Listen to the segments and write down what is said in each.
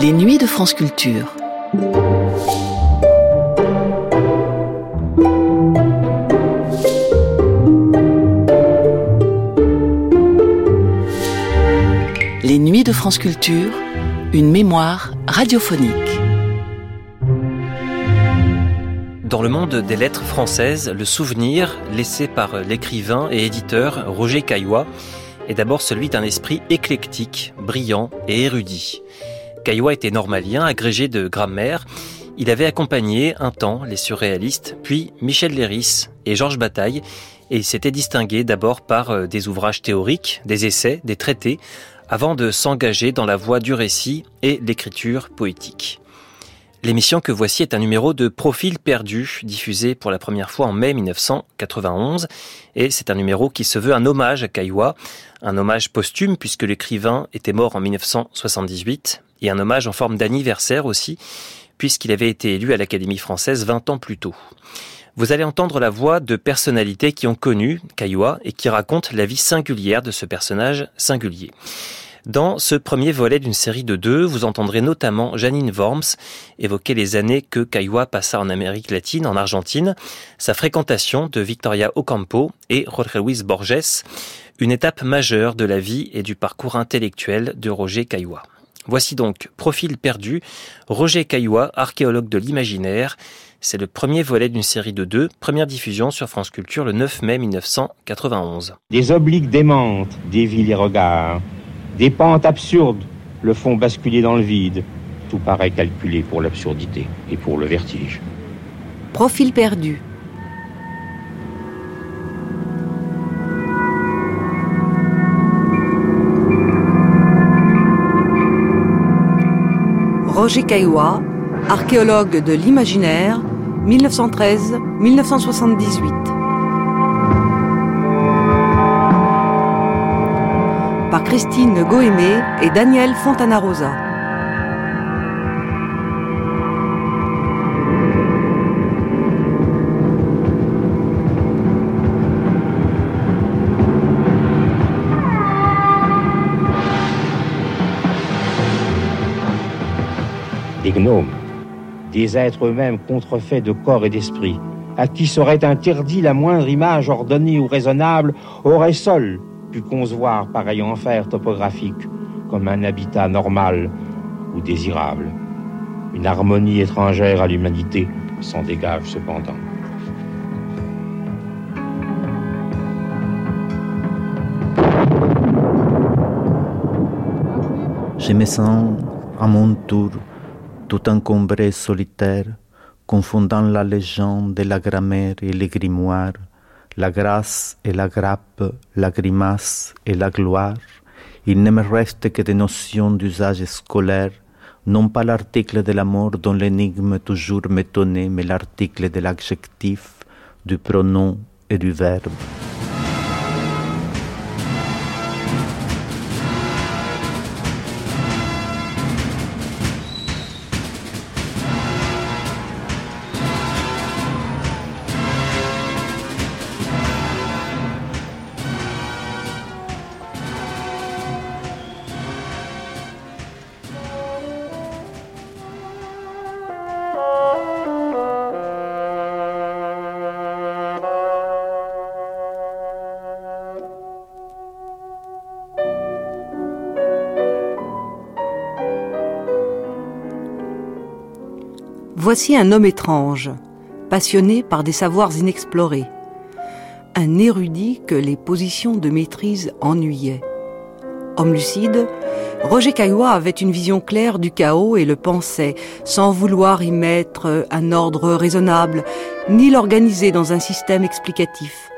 Les nuits de France Culture. Les nuits de France Culture, une mémoire radiophonique. Dans le monde des lettres françaises, le souvenir laissé par l'écrivain et éditeur Roger Caillois est d'abord celui d'un esprit éclectique, brillant et érudit. Caillois était normalien, agrégé de grammaire. Il avait accompagné un temps les surréalistes, puis Michel Léris et Georges Bataille, et il s'était distingué d'abord par euh, des ouvrages théoriques, des essais, des traités, avant de s'engager dans la voie du récit et l'écriture poétique. L'émission que voici est un numéro de Profil perdu, diffusé pour la première fois en mai 1991, et c'est un numéro qui se veut un hommage à Caillois, un hommage posthume puisque l'écrivain était mort en 1978, et un hommage en forme d'anniversaire aussi, puisqu'il avait été élu à l'Académie française 20 ans plus tôt. Vous allez entendre la voix de personnalités qui ont connu Caillois et qui racontent la vie singulière de ce personnage singulier. Dans ce premier volet d'une série de deux, vous entendrez notamment Janine Worms évoquer les années que Caillois passa en Amérique latine, en Argentine, sa fréquentation de Victoria Ocampo et Jorge Luis Borges, une étape majeure de la vie et du parcours intellectuel de Roger Caillois. Voici donc Profil perdu, Roger Caillois, archéologue de l'imaginaire. C'est le premier volet d'une série de deux, première diffusion sur France Culture le 9 mai 1991. Des obliques démentes dévient les regards. Des pentes absurdes le font basculer dans le vide. Tout paraît calculé pour l'absurdité et pour le vertige. Profil perdu. Roger Caillois, archéologue de l'imaginaire, 1913-1978. par Christine Goémé et Daniel Fontanarosa. Des êtres eux-mêmes contrefaits de corps et d'esprit, à qui serait interdit la moindre image ordonnée ou raisonnable, auraient seuls pu concevoir pareil enfer topographique comme un habitat normal ou désirable. Une harmonie étrangère à l'humanité s'en dégage cependant. Je me sens à mon tour tout encombré solitaire, confondant la légende et la grammaire et les grimoires, la grâce et la grappe, la grimace et la gloire, il ne me reste que des notions d'usage scolaire, non pas l'article de la mort dont l'énigme toujours m'étonnait, mais l'article de l'adjectif, du pronom et du verbe. Voici un homme étrange, passionné par des savoirs inexplorés. Un érudit que les positions de maîtrise ennuyaient. Homme lucide, Roger Caillois avait une vision claire du chaos et le pensait, sans vouloir y mettre un ordre raisonnable, ni l'organiser dans un système explicatif.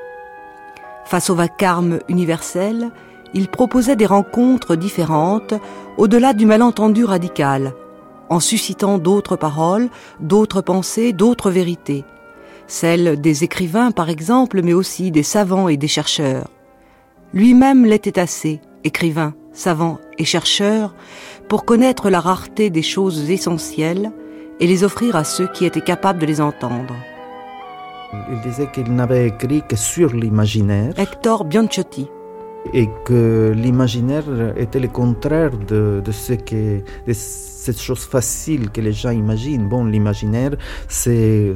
Face au vacarme universel, il proposait des rencontres différentes, au-delà du malentendu radical, en suscitant d'autres paroles, d'autres pensées, d'autres vérités. Celles des écrivains, par exemple, mais aussi des savants et des chercheurs. Lui-même l'était assez, écrivain, savant et chercheur, pour connaître la rareté des choses essentielles et les offrir à ceux qui étaient capables de les entendre. Il disait qu'il n'avait écrit que sur l'imaginaire. Hector Bianchotti. Et que l'imaginaire était le contraire de, ce que de cette chose facile que les gens imaginent. Bon, l'imaginaire, c'est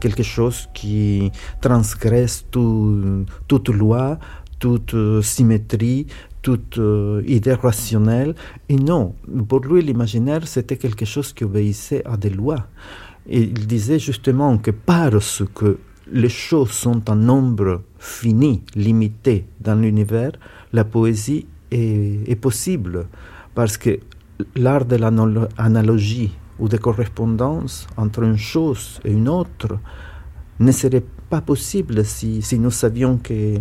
quelque chose qui transgresse tout, toute loi, toute symétrie, toute euh, idée rationnelle. Et non, pour lui, l'imaginaire, c'était quelque chose qui obéissait à des lois. Et il disait justement que parce que les choses sont en nombre fini, limité dans l'univers, la poésie est, possible. Parce que l'art de l'analogie ou de correspondance entre une chose et une autre ne serait pas possible si, nous savions que,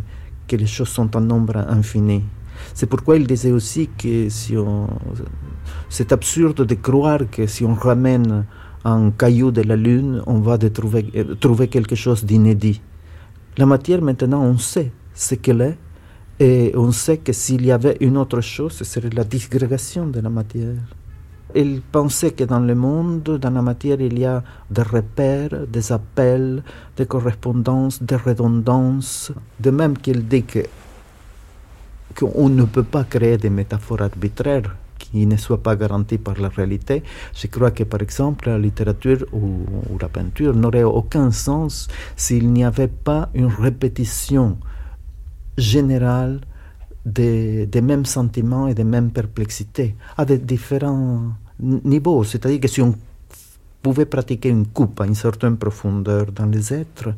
les choses sont en nombre infini. C'est pourquoi il disait aussi que c'est absurde de croire que si on ramène un caillou de la Lune, on va trouver quelque chose d'inédit. La matière, maintenant, on sait ce qu'elle est, et on sait que s'il y avait une autre chose, ce serait la disgrégation de la matière. Il pensait que dans le monde, dans la matière, il y a des repères, des appels, des correspondances, des redondances. De même qu'il dit que qu'on ne peut pas créer des métaphores arbitraires qui ne soient pas garanties par la réalité. Je crois que, par exemple, la littérature ou, la peinture n'aurait aucun sens s'il n'y avait pas une répétition générale des, des, mêmes sentiments et des mêmes perplexités à des différents niveaux. C'est-à-dire que si on pouvait pratiquer une coupe à une certaine profondeur dans les êtres,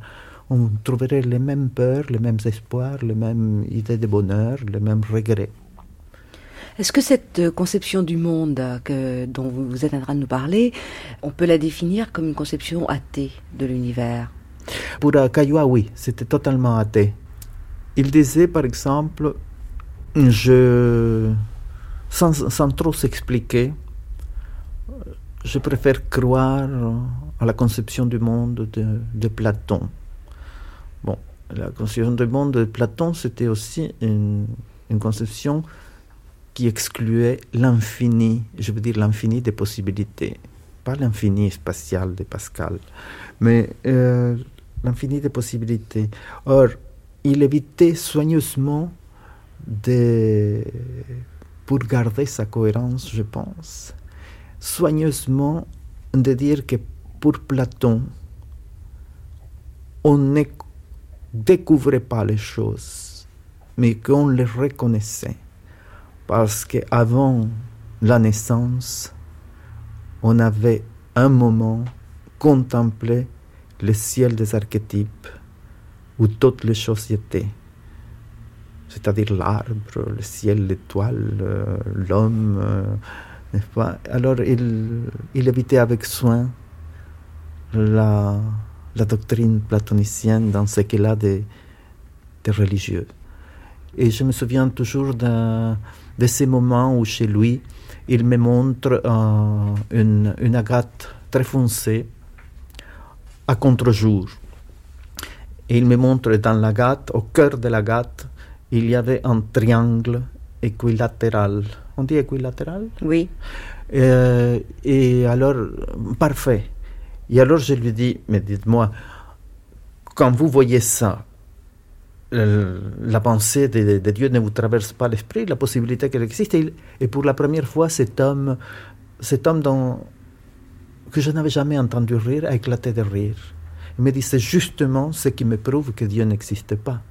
on trouverait les mêmes peurs, les mêmes espoirs, les mêmes idées de bonheur, les mêmes regrets. Est-ce que cette conception du monde que, dont vous êtes en train de nous parler, on peut la définir comme une conception athée de l'univers? Pour Caillois, oui, c'était totalement athée. Il disait, par exemple, je, sans, sans trop s'expliquer, je préfère croire à la conception du monde de, Platon. Bon, la conception du monde de Platon, c'était aussi une, conception qui excluait l'infini, je veux dire l'infini des possibilités, pas l'infini spatial de Pascal, mais euh, l'infini des possibilités. Or, il évitait soigneusement de, pour garder sa cohérence, je pense, soigneusement de dire que pour Platon, on ne découvrait pas les choses, mais qu'on les reconnaissait. Parce qu'avant la naissance, on avait un moment contemplé le ciel des archétypes où toutes les choses étaient. C'est-à-dire l'arbre, le ciel, l'étoile, l'homme, n'est-ce pas? Alors il, il évitait avec soin la, la doctrine platonicienne dans ce qu'elle a de, de, religieux. Et je me souviens toujours de, de ces moments où chez lui, il me montre euh, une, une agate très foncée à contre-jour. Et il me montre dans l'agate, au cœur de l'agate, il y avait un triangle équilatéral. On dit équilatéral? Oui. Euh, et alors, parfait. Et alors je lui dis, mais dites-moi, quand vous voyez ça, la pensée de, Dieu ne vous traverse pas l'esprit, la possibilité qu'elle existe. Et, et, pour la première fois, cet homme, cet homme dont, que je n'avais jamais entendu rire a éclaté de rire. Il me dit, c'est justement ce qui me prouve que Dieu n'existe pas,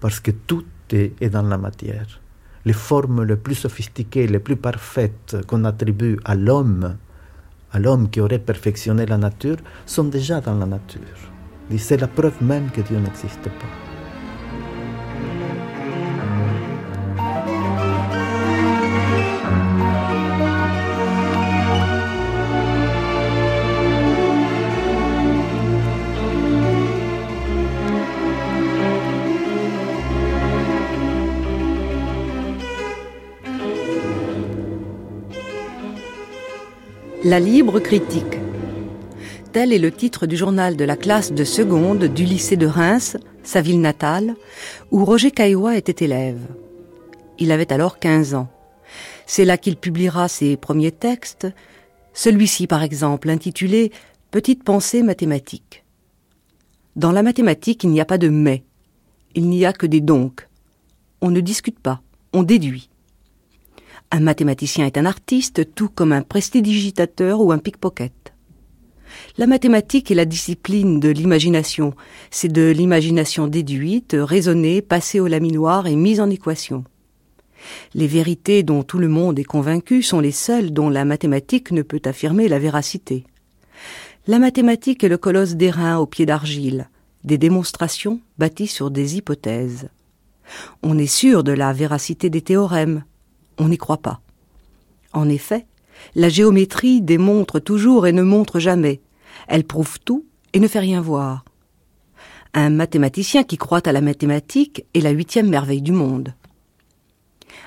parce que tout est, est dans la matière. Les formes les plus sophistiquées, les plus parfaites qu'on attribue à l'homme, à l'homme qui aurait perfectionné la nature, sont déjà dans la nature. C'est la preuve même que Dieu n'existe pas. La libre critique. Tel est le titre du journal de la classe de seconde du lycée de Reims, sa ville natale, où Roger Caillois était élève. Il avait alors 15 ans. C'est là qu'il publiera ses premiers textes, celui-ci par exemple, intitulé Petite pensée mathématique. Dans la mathématique, il n'y a pas de mais, il n'y a que des donc. On ne discute pas, on déduit. Un mathématicien est un artiste, tout comme un prestidigitateur ou un pickpocket. La mathématique est la discipline de l'imagination. C'est de l'imagination déduite, raisonnée, passée au laminoir et mise en équation. Les vérités dont tout le monde est convaincu sont les seules dont la mathématique ne peut affirmer la véracité. La mathématique est le colosse d'airain au pied d'argile, des démonstrations bâties sur des hypothèses. On est sûr de la véracité des théorèmes, on n'y croit pas. En effet, la géométrie démontre toujours et ne montre jamais. Elle prouve tout et ne fait rien voir. Un mathématicien qui croit à la mathématique est la huitième merveille du monde.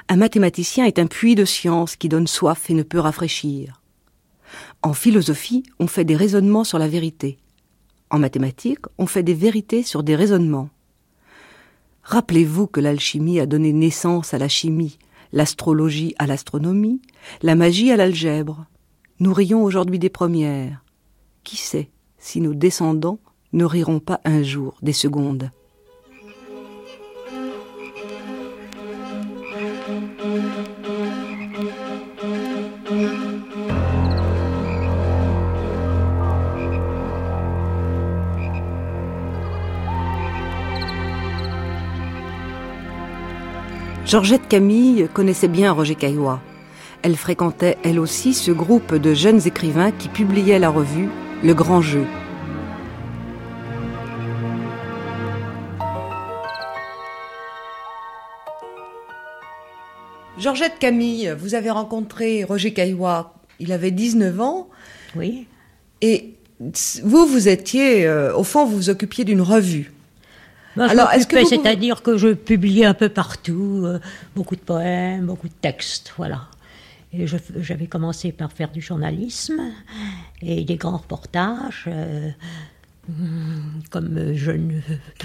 Un mathématicien est un puits de science qui donne soif et ne peut rafraîchir. En philosophie, on fait des raisonnements sur la vérité. En mathématiques, on fait des vérités sur des raisonnements. Rappelez-vous que l'alchimie a donné naissance à la chimie, l'astrologie à l'astronomie, la magie à l'algèbre. Nous rions aujourd'hui des premières. Qui sait si nos descendants ne riront pas un jour des secondes Georgette Camille connaissait bien Roger Caillois. Elle fréquentait elle aussi ce groupe de jeunes écrivains qui publiaient la revue Le Grand Jeu. Georgette Camille, vous avez rencontré Roger Caillois, il avait 19 ans. Oui. Et vous, vous étiez, euh, au fond, vous vous occupiez d'une revue. Alors, est-ce que c'est-à-dire que je publiais un peu partout, euh, beaucoup de poèmes, beaucoup de textes, voilà. J'avais commencé par faire du journalisme et des grands reportages. Euh, comme jeune,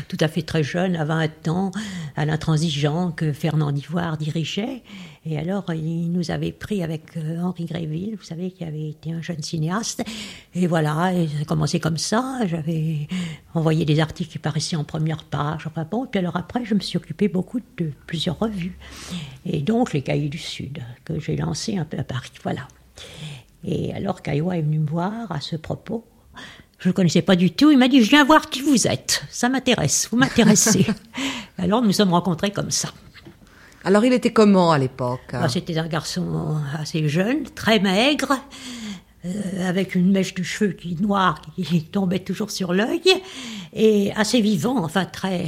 tout à fait très jeune, à 20 ans, à l'intransigeant que Fernand Ivoire dirigeait. Et alors, il nous avait pris avec euh, Henri Gréville, vous savez, qui avait été un jeune cinéaste. Et voilà, ça a commencé comme ça. J'avais envoyé des articles qui paraissaient en première page. Enfin bon, puis alors après, je me suis occupé beaucoup de plusieurs revues. Et donc, les Cahiers du Sud, que j'ai lancé un peu à Paris. Voilà. Et alors, Caillois est venu me voir à ce propos. Je ne connaissais pas du tout. Il m'a dit, je viens voir qui vous êtes. Ça m'intéresse, vous m'intéressez. Alors nous nous sommes rencontrés comme ça. Alors il était comment à l'époque bah, C'était un garçon assez jeune, très maigre, euh, avec une mèche de cheveux qui noire qui tombait toujours sur l'œil, et assez vivant, enfin très,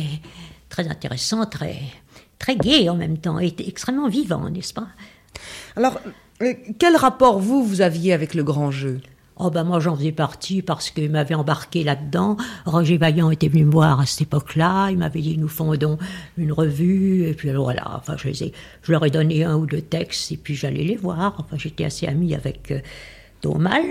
très intéressant, très, très gai en même temps, et extrêmement vivant, n'est-ce pas? Alors, euh, quel rapport vous, vous aviez avec le grand jeu? Oh ben moi j'en faisais partie parce qu'il m'avait embarqué là-dedans. Roger Vaillant était venu me voir à cette époque-là. Il m'avait dit nous fondons une revue et puis alors voilà. Enfin je les ai, je leur ai donné un ou deux textes et puis j'allais les voir. Enfin j'étais assez amie avec euh, Domal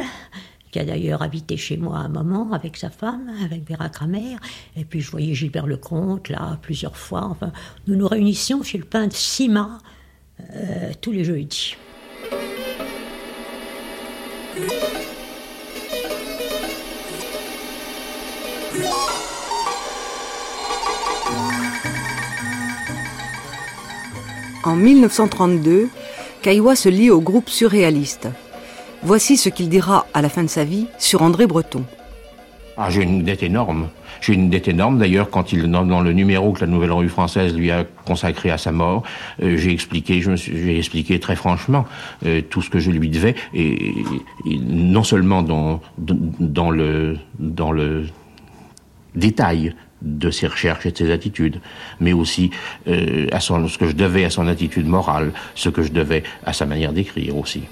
qui a d'ailleurs habité chez moi un moment avec sa femme, avec Vera Kramer. Et puis je voyais Gilbert Lecomte là plusieurs fois. Enfin nous nous réunissions chez le peintre Sima euh, tous les jeudis. En 1932, Caillois se lie au groupe surréaliste. Voici ce qu'il dira à la fin de sa vie sur André Breton. Ah, j'ai une dette énorme. J'ai une dette énorme d'ailleurs quand il dans, le numéro que la Nouvelle Revue Française lui a consacré à sa mort, euh, j'ai expliqué, je me j'ai expliqué très franchement euh, tout ce que je lui devais et, non seulement dans dans le dans le détail de ses recherches et de ses attitudes, mais aussi euh, à son, ce que je devais à son attitude morale, ce que je devais à sa manière d'écrire aussi.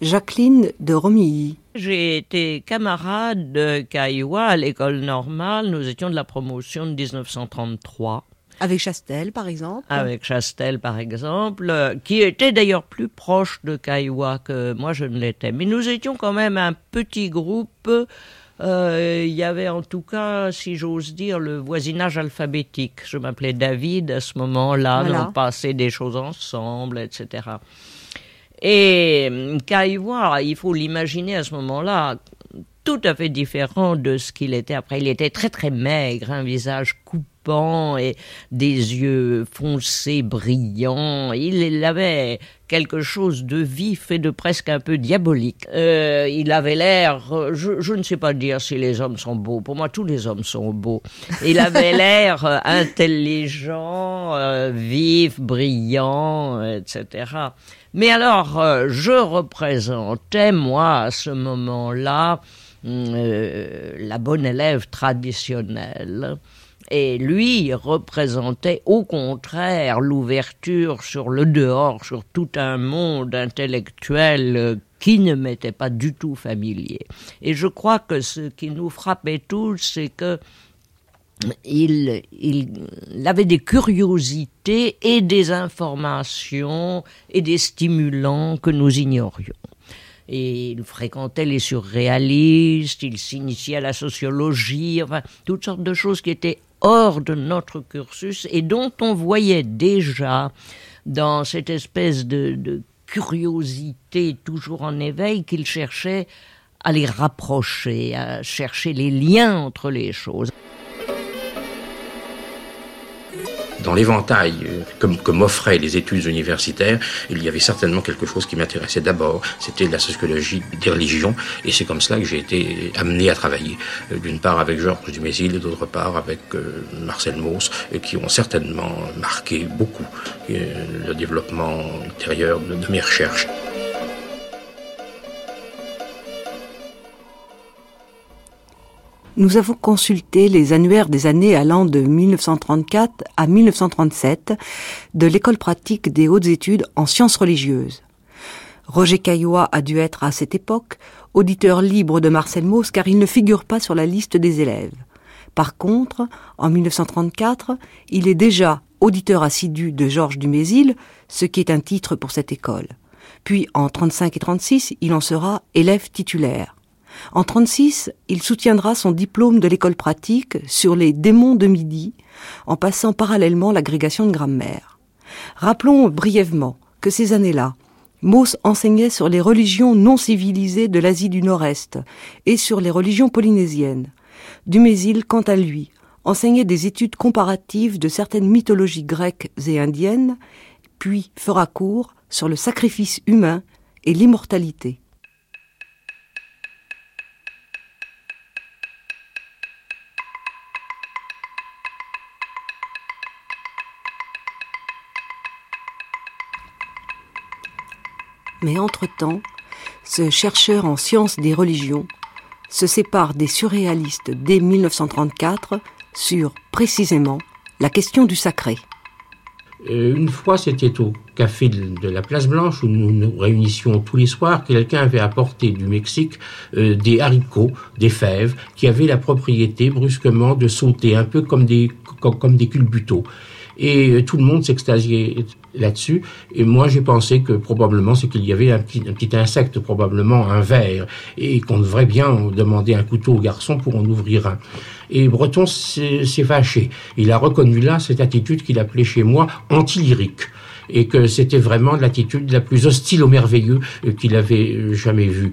Jacqueline de Romilly. J'ai été camarade de Caillois à l'école normale. Nous étions de la promotion de 1933. Avec Chastel, par exemple Avec Chastel, par exemple, qui était d'ailleurs plus proche de Caillois que moi je ne l'étais. Mais nous étions quand même un petit groupe euh, il y avait en tout cas, si j'ose dire, le voisinage alphabétique. Je m'appelais David à ce moment-là, on passait des choses ensemble, etc. Et Kaiwa, il faut l'imaginer à ce moment-là, tout à fait différent de ce qu'il était après. Il était très très maigre, un visage coupé et des yeux foncés, brillants. Il avait quelque chose de vif et de presque un peu diabolique. Euh, il avait l'air, je, ne sais pas dire si les hommes sont beaux, pour moi tous les hommes sont beaux. Il avait l'air intelligent, euh, vif, brillant, etc. Mais alors, euh, je représentais, moi, à ce moment-là, la bonne élève traditionnelle et lui représentait au contraire l'ouverture sur le dehors, sur tout un monde intellectuel euh, qui ne m'était pas du tout familier. Et je crois que ce qui nous frappait tous, c'est que il, avait des curiosités et des informations et des stimulants que nous ignorions. Et il fréquentait les surréalistes, il s'initiait à la sociologie, enfin, toutes sortes de choses qui étaient hors de notre cursus et dont on voyait déjà dans cette espèce de, curiosité toujours en éveil qu'il cherchait à les rapprocher, à chercher les liens entre les choses. Dans l'éventail euh, comme, comme offraient les études universitaires, il y avait certainement quelque chose qui m'intéressait d'abord. C'était la sociologie des religions, et c'est comme cela que j'ai été amené à travailler. Euh, d'une part avec Georges Dumézil, et d'autre part avec euh, Marcel Mauss, qui ont certainement marqué beaucoup le développement ultérieur de mes recherches. Nous avons consulté les annuaires des années allant de 1934 à 1937 de l'école pratique des hautes études en sciences religieuses. Roger Caillois a dû être à cette époque auditeur libre de Marcel Mauss car il ne figure pas sur la liste des élèves. Par contre, en 1934, il est déjà auditeur assidu de Georges Dumézil, ce qui est un titre pour cette école. Puis en 35 et 36, il en sera élève titulaire. En 36, il soutiendra son diplôme de l'école pratique sur les démons de midi, en passant parallèlement l'agrégation de grammaire. Rappelons brièvement que ces années-là, Mauss enseignait sur les religions non civilisées de l'Asie du Nord-Est et sur les religions polynésiennes. Dumézil, quant à lui, enseignait des études comparatives de certaines mythologies grecques et indiennes, puis fera cours sur le sacrifice humain et l'immortalité. Mais entre-temps, ce chercheur en sciences des religions se sépare des surréalistes dès 1934 sur, précisément, la question du sacré. Euh, une fois, c'était au café de la Place Blanche où nous nous réunissions tous les soirs. Quelqu'un avait apporté du Mexique euh, des haricots, des fèves, qui avaient la propriété brusquement de sauter, un peu comme des, comme, des culbuteaux. Et euh, tout le monde s'extasiait là-dessus. Et moi, j'ai pensé que probablement c'est qu'il y avait un petit, un petit insecte, probablement un ver, et qu'on devrait bien demander un couteau au garçon pour en ouvrir un. Et Breton s'est fâché. Il a reconnu là cette attitude qu'il appelait chez moi anti-lyrique et que c'était vraiment l'attitude la plus hostile au merveilleux qu'il avait euh, jamais vue.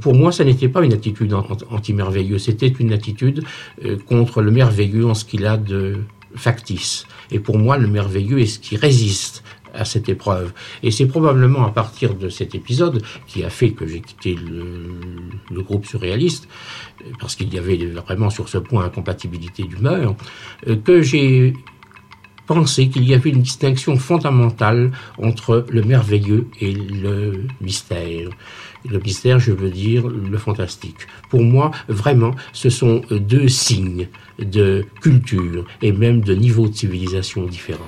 Pour moi, ça n'était pas une attitude anti-merveilleux, c'était une attitude euh, contre le merveilleux en ce qu'il a de factice. Et pour moi, le merveilleux est ce qui résiste à cette épreuve. Et c'est probablement à partir de cet épisode qui a fait que j'ai quitté le, groupe surréaliste, parce qu'il y avait vraiment sur ce point incompatibilité d'humeur, euh, que j'ai pensé qu'il y avait une distinction fondamentale entre le merveilleux et le mystère. Le mystère, je veux dire le fantastique. Pour moi, vraiment, ce sont deux signes de culture et même de niveau de civilisation différents.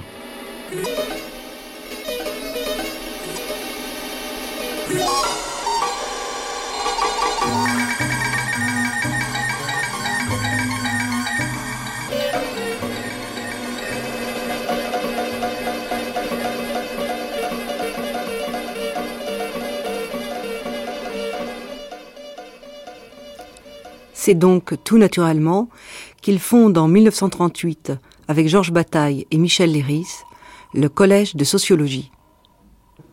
C'est donc tout naturellement qu'il fonde en 1938, avec Georges Bataille et Michel Léris, le Collège de sociologie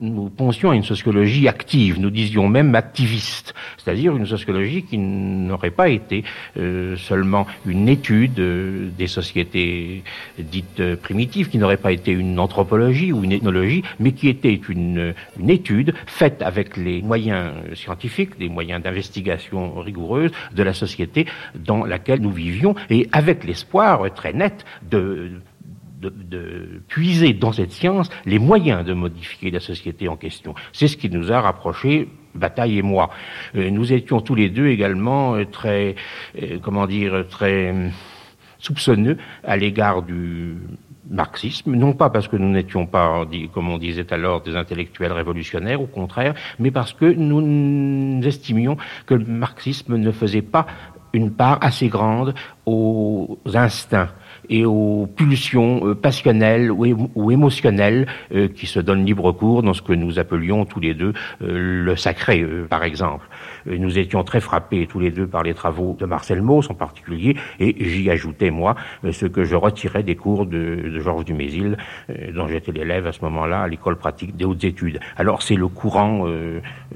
nous pensions à une sociologie active, nous disions même activiste, c'est-à-dire une sociologie qui n'aurait pas été euh, seulement une étude euh, des sociétés dites euh, primitives, qui n'aurait pas été une anthropologie ou une ethnologie, mais qui était une, une étude faite avec les moyens scientifiques, des moyens d'investigation rigoureuse de la société dans laquelle nous vivions, et avec l'espoir très net de de, puiser dans cette science les moyens de modifier la société en question. C'est ce qui nous a rapprochés Bataille et moi. Euh, nous étions tous les deux également euh, très, euh, comment dire, très soupçonneux à l'égard du marxisme, non pas parce que nous n'étions pas, comme on disait alors, des intellectuels révolutionnaires, au contraire, mais parce que nous estimions que le marxisme ne faisait pas une part assez grande aux instincts et aux pulsions euh, passionnelles ou, émotionnelles euh, qui se donnent libre cours dans ce que nous appelions tous les deux euh, le sacré, par exemple. Nous étions très frappés tous les deux par les travaux de Marcel Mauss en particulier, et j'y ajoutais, moi, ce que je retirais des cours de, de Georges Dumézil, dont j'étais l'élève à ce moment-là à l'école pratique des hautes études. Alors c'est le courant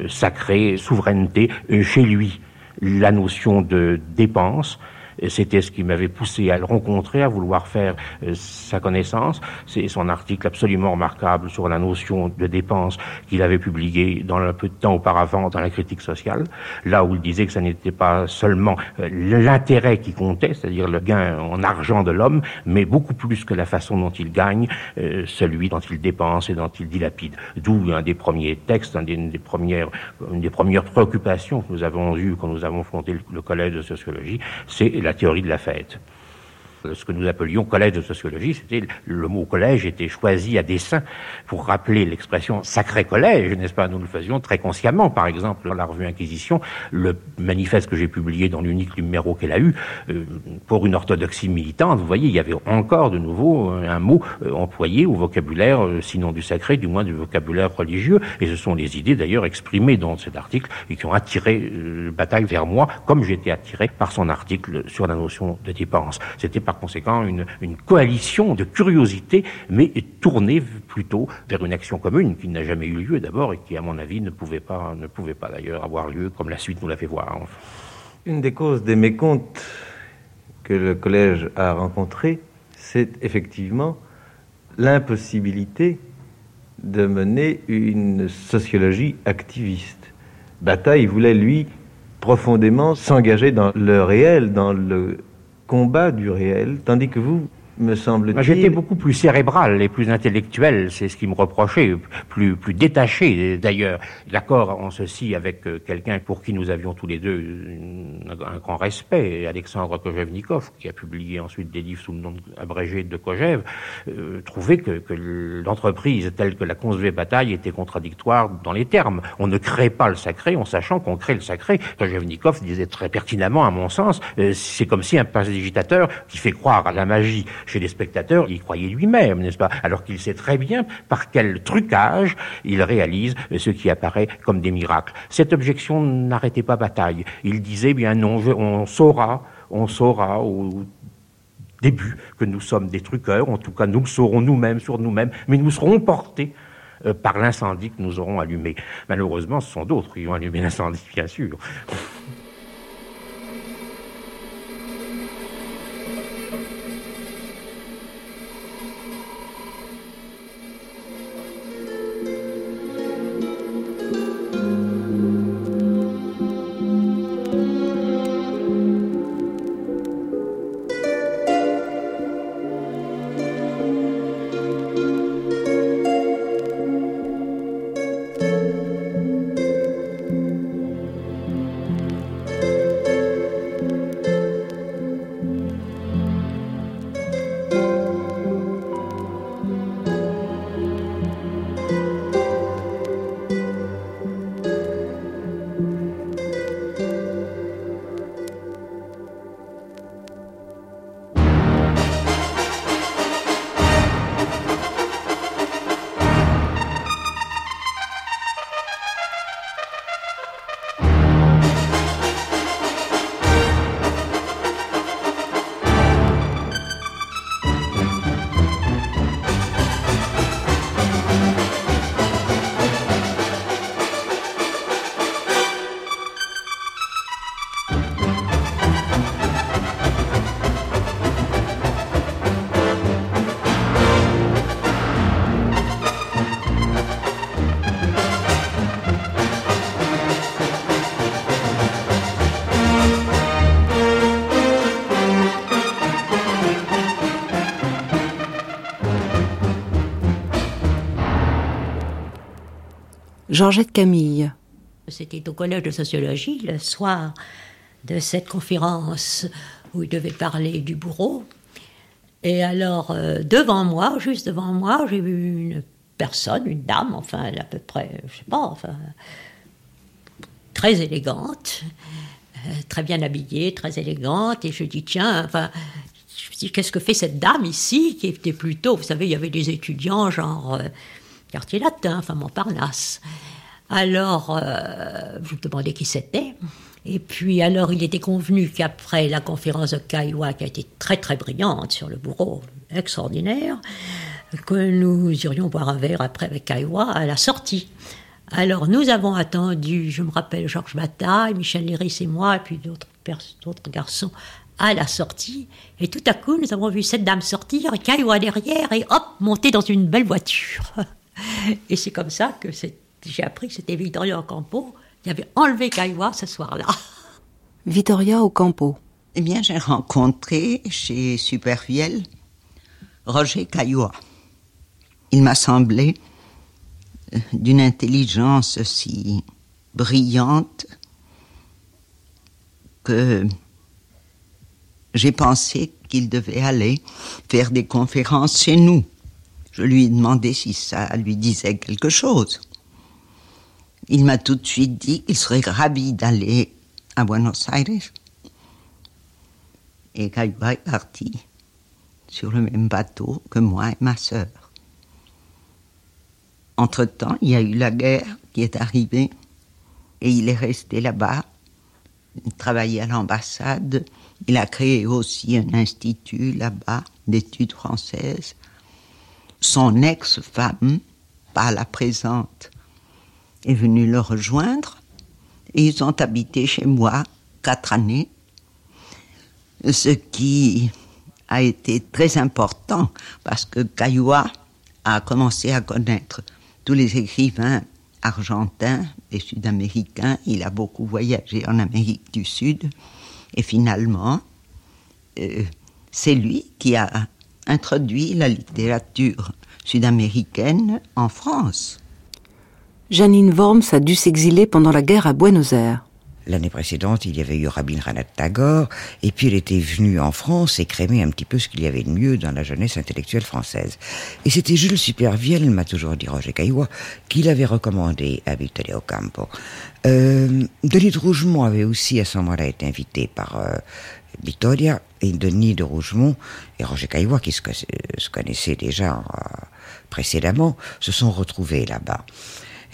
sacré, souveraineté, chez lui la notion de dépense, c'était ce qui m'avait poussé à le rencontrer, à vouloir faire euh, sa connaissance. C'est son article absolument remarquable sur la notion de dépense qu'il avait publié dans un peu de temps auparavant dans la critique sociale, là où il disait que ce n'était pas seulement euh, l'intérêt qui comptait, c'est-à-dire le gain en argent de l'homme, mais beaucoup plus que la façon dont il gagne, euh, celui dont il dépense et dont il dilapide. D'où un des premiers textes, une des premières, une des premières préoccupations que nous avons eues quand nous avons fondé le collège de sociologie, c'est la théorie de la fête ce que nous appelions collège de sociologie, c'était le mot collège était choisi à dessein pour rappeler l'expression sacré collège, n'est-ce pas? Nous le faisions très consciemment. Par exemple, dans la revue Inquisition, le manifeste que j'ai publié dans l'unique numéro qu'elle a eu, euh, pour une orthodoxie militante, vous voyez, il y avait encore de nouveau un mot euh, employé au vocabulaire, euh, sinon du sacré, du moins du vocabulaire religieux. Et ce sont les idées d'ailleurs exprimées dans cet article et qui ont attiré Bataille vers moi, comme j'étais attiré par son article sur la notion de dépense. C'était par conséquent une, coalition de curiosité, mais tournée plutôt vers une action commune qui n'a jamais eu lieu d'abord et qui, à mon avis, ne pouvait pas, ne pouvait pas d'ailleurs avoir lieu comme la suite nous l'a fait voir. Une des causes des mécomptes que le collège a rencontrées, c'est effectivement l'impossibilité de mener une sociologie activiste. Bataille voulait, lui, profondément s'engager dans le réel, dans le combat du réel, tandis que vous, me semble-t-il. J'étais beaucoup plus cérébral et plus intellectuel, c'est ce qui me reprochait, plus, plus détaché d'ailleurs. D'accord en ceci avec euh, quelqu'un pour qui nous avions tous les deux un, grand respect, Alexandre Kojevnikov, qui a publié ensuite des livres sous le nom abrégé de Kojev, euh, trouvait que, que l'entreprise telle que la concevait Bataille était contradictoire dans les termes. On ne crée pas le sacré en sachant qu'on crée le sacré. Kojevnikov disait très pertinemment, à mon sens, euh, c'est comme si un agitateur qui fait croire à la magie chez les spectateurs, il croyait lui-même, n'est-ce pas? Alors qu'il sait très bien par quel trucage il réalise ce qui apparaît comme des miracles. Cette objection n'arrêtait pas bataille. Il disait, bien non, on saura, on saura au début que nous sommes des truqueurs, en tout cas nous le saurons nous-mêmes sur nous-mêmes, mais nous serons portés euh, par l'incendie que nous aurons allumé. Malheureusement, ce sont d'autres qui ont allumé l'incendie, bien sûr. Georgette Camille. C'était au collège de sociologie le soir de cette conférence où il devait parler du bourreau. Et alors, euh, devant moi, juste devant moi, j'ai vu une personne, une dame, enfin, à peu près, je sais pas, enfin, très élégante, euh, très bien habillée, très élégante. Et je dis, tiens, enfin, je dis, qu'est-ce que fait cette dame ici, qui était plutôt, vous savez, il y avait des étudiants, genre, euh, quartier latin, enfin, Montparnasse. Alors, je me demandais qui c'était. Et puis, alors, il était convenu qu'après la conférence de Kaiwa, qui a été très très brillante sur le bourreau, extraordinaire, que nous irions boire un verre après avec Kaiwa à la sortie. Alors, nous avons attendu, je me rappelle, Georges Bataille, Michel Léris et moi, et puis d'autres garçons à la sortie. Et tout à coup, nous avons vu cette dame sortir, Kaiwa derrière, et hop, monter dans une belle voiture. Et c'est comme ça que j'ai appris que c'était Victoria Ocampo il avait enlevé Kaiwa ce soir-là. Vittoria Ocampo. Eh bien, j'ai rencontré chez Supervielle Roger Caillois. Il m'a semblé euh, d'une intelligence si brillante que j'ai pensé qu'il devait aller faire des conférences chez nous. Je lui ai demandé si ça lui disait quelque chose. Il m'a tout de suite dit qu'il serait ravi d'aller à Buenos Aires. Et Cailloua est parti sur le même bateau que moi et ma sœur. Entre-temps, il y a eu la guerre qui est arrivée et il est resté là-bas. Il travaillait à l'ambassade. Il a créé aussi un institut là-bas d'études françaises. Son ex-femme, pas la présente, est venu le rejoindre et ils ont habité chez moi quatre années, ce qui a été très important parce que Cailloua a commencé à connaître tous les écrivains argentins et sud-américains. Il a beaucoup voyagé en Amérique du Sud et finalement, euh, c'est lui qui a introduit la littérature sud-américaine en France. Janine Worms a dû s'exiler pendant la guerre à Buenos Aires. L'année précédente, il y avait eu Rabindranath Tagore, et puis elle était venue en France écrémer un petit peu ce qu'il y avait de mieux dans la jeunesse intellectuelle française. Et c'était Jules Supervielle, m'a toujours dit Roger Caillois, qui l'avait recommandé à Victoria Ocampo. Euh, Denis de Rougemont avait aussi à ce moment-là été invité par euh, Victoria, et Denis de Rougemont et Roger Caillois, qui se, connaissaient déjà euh, précédemment, se sont retrouvés là-bas.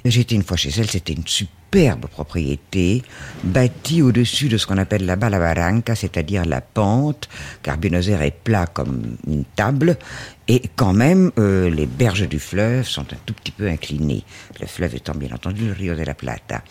J'étais une fois chez elle, c'était une superbe propriété, bâtie au-dessus de ce qu'on appelle là-bas la barranca, c'est-à-dire la pente, car Buenos Aires est plat comme une table, et quand même, euh, les berges du fleuve sont un tout petit peu inclinées. Le fleuve étant bien entendu le Rio de la Plata.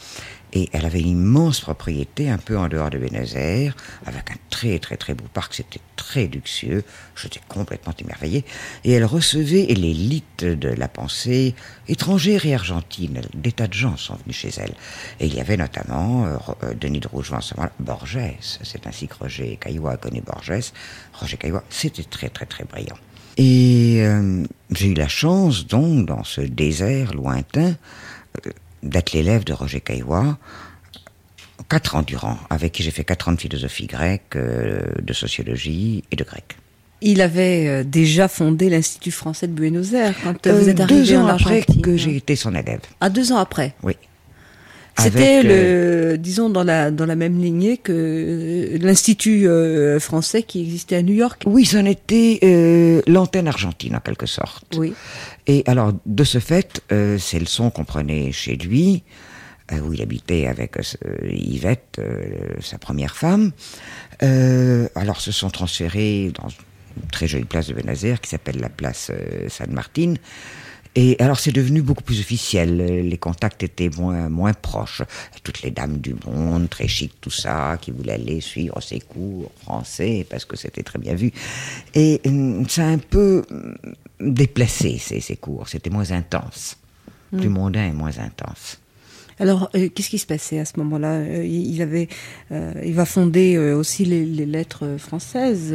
Et elle avait une immense propriété un peu en dehors de Buenos Aires, avec un très très très beau parc, c'était très luxueux, j'étais complètement émerveillé, et elle recevait l'élite de la pensée étrangère et argentine, des tas de gens sont venus chez elle. Et il y avait notamment euh, euh, Denis de Rougemont, Borges, c'est ainsi que Roger Caillois a connu Borges, Roger Caillois, c'était très très très brillant. Et euh, j'ai eu la chance donc, dans ce désert lointain, d'être l'élève de Roger Caillois quatre ans durant, avec qui j'ai fait quatre ans de philosophie grecque, euh, de sociologie et de grec. Il avait euh, déjà fondé l'Institut français de Buenos Aires quand euh, vous êtes arrivé deux ans en après que j'ai été son élève. Ah, deux ans après Oui. C'était le, disons dans la dans la même lignée que l'institut français qui existait à New York. Oui, c'en était l'antenne argentine en quelque sorte. Oui. Et alors, de ce fait, euh, ces leçons qu'on prenait chez lui, euh, où il habitait avec euh, Yvette, sa première femme, alors se sont transférés dans une très jolie place de Benazer qui s'appelle la place San Martin. Et alors c'est devenu beaucoup plus officiel, les contacts étaient moins, moins proches. Toutes les dames du monde, très chic, tout ça, qui voulaient aller suivre ses cours français parce que c'était très bien vu. Et ça a un peu déplacé ces, ces cours, c'était moins intense. Mm. Plus mondain et moins intense. Alors, euh, qu'est-ce qui se passait à ce moment-là? Euh, il, avait, euh, il va fonder aussi les, lettres françaises.